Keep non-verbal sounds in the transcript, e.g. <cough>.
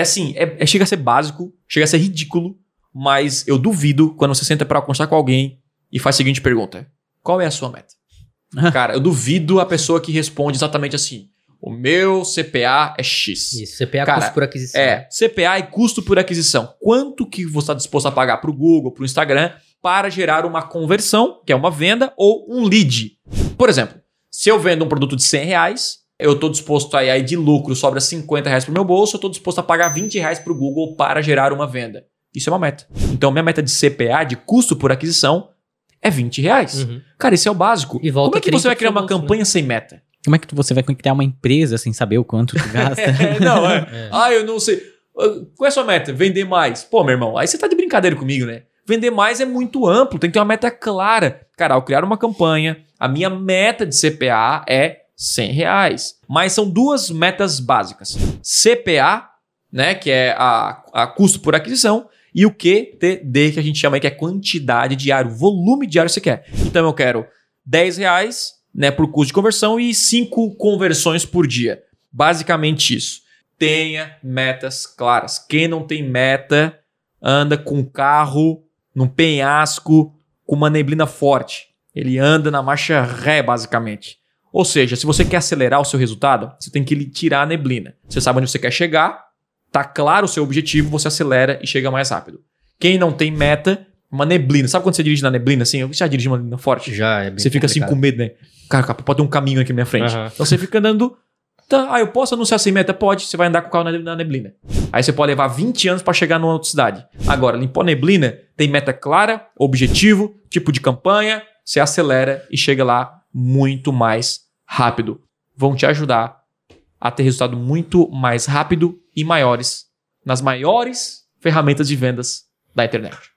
É assim, é, é- chega a ser básico, chega a ser ridículo, mas eu duvido quando você senta pra conversar com alguém e faz a seguinte pergunta: Qual é a sua meta? <laughs> Cara, eu duvido a pessoa que responde exatamente assim: O meu CPA é X. Isso, CPA Cara, custo por aquisição. É, CPA e custo por aquisição. Quanto que você está disposto a pagar para o Google, para o Instagram, para gerar uma conversão, que é uma venda, ou um lead? Por exemplo, se eu vendo um produto de 100 reais, eu estou disposto a aí de lucro, sobra 50 reais para o meu bolso, eu estou disposto a pagar 20 reais para o Google para gerar uma venda. Isso é uma meta. Então, minha meta de CPA, de custo por aquisição, é 20 reais. Uhum. Cara, esse é o básico. E volta Como é que 30 você vai criar uma né? campanha sem meta? Como é que você vai criar uma empresa sem saber o quanto tu gasta? <laughs> É, não, é. É. Ah, eu não sei. Ah, Qual é a sua meta? Vender mais. Pô, meu irmão, aí você tá de brincadeira comigo, né? Vender mais é muito amplo, tem que ter uma meta clara. Cara, ao criar uma campanha, a minha meta de CPA é 100 reais. Mas são duas metas básicas. CPA, né, que é a, a custo por aquisição, e o QTD, que a gente chama aí, que é quantidade diária, volume diário que você quer. Então eu quero 10 reais né, por custo de conversão e 5 conversões por dia. Basicamente isso. Tenha metas claras. Quem não tem meta anda com carro num penhasco com uma neblina forte. Ele anda na marcha ré, basicamente. Ou seja, se você quer acelerar o seu resultado, você tem que lhe tirar a neblina. Você sabe onde você quer chegar, tá claro o seu objetivo, você acelera e chega mais rápido. Quem não tem meta, uma neblina. Sabe quando você dirige na neblina assim? Eu já dirigi uma neblina forte. Já é bem Você fica assim com complicado. medo, né? Cara, pode ter um caminho aqui na minha frente. Aham. Então você fica andando. Tá, ah, eu posso anunciar sem meta? Pode. Você vai andar com o carro na na neblina. Aí você pode levar 20 anos para chegar numa outra cidade. Agora, limpou a neblina, tem meta clara, objetivo, tipo de campanha, você acelera e chega lá muito mais rápido. Vão te ajudar a ter resultado muito mais rápido e maiores nas maiores ferramentas de vendas da internet.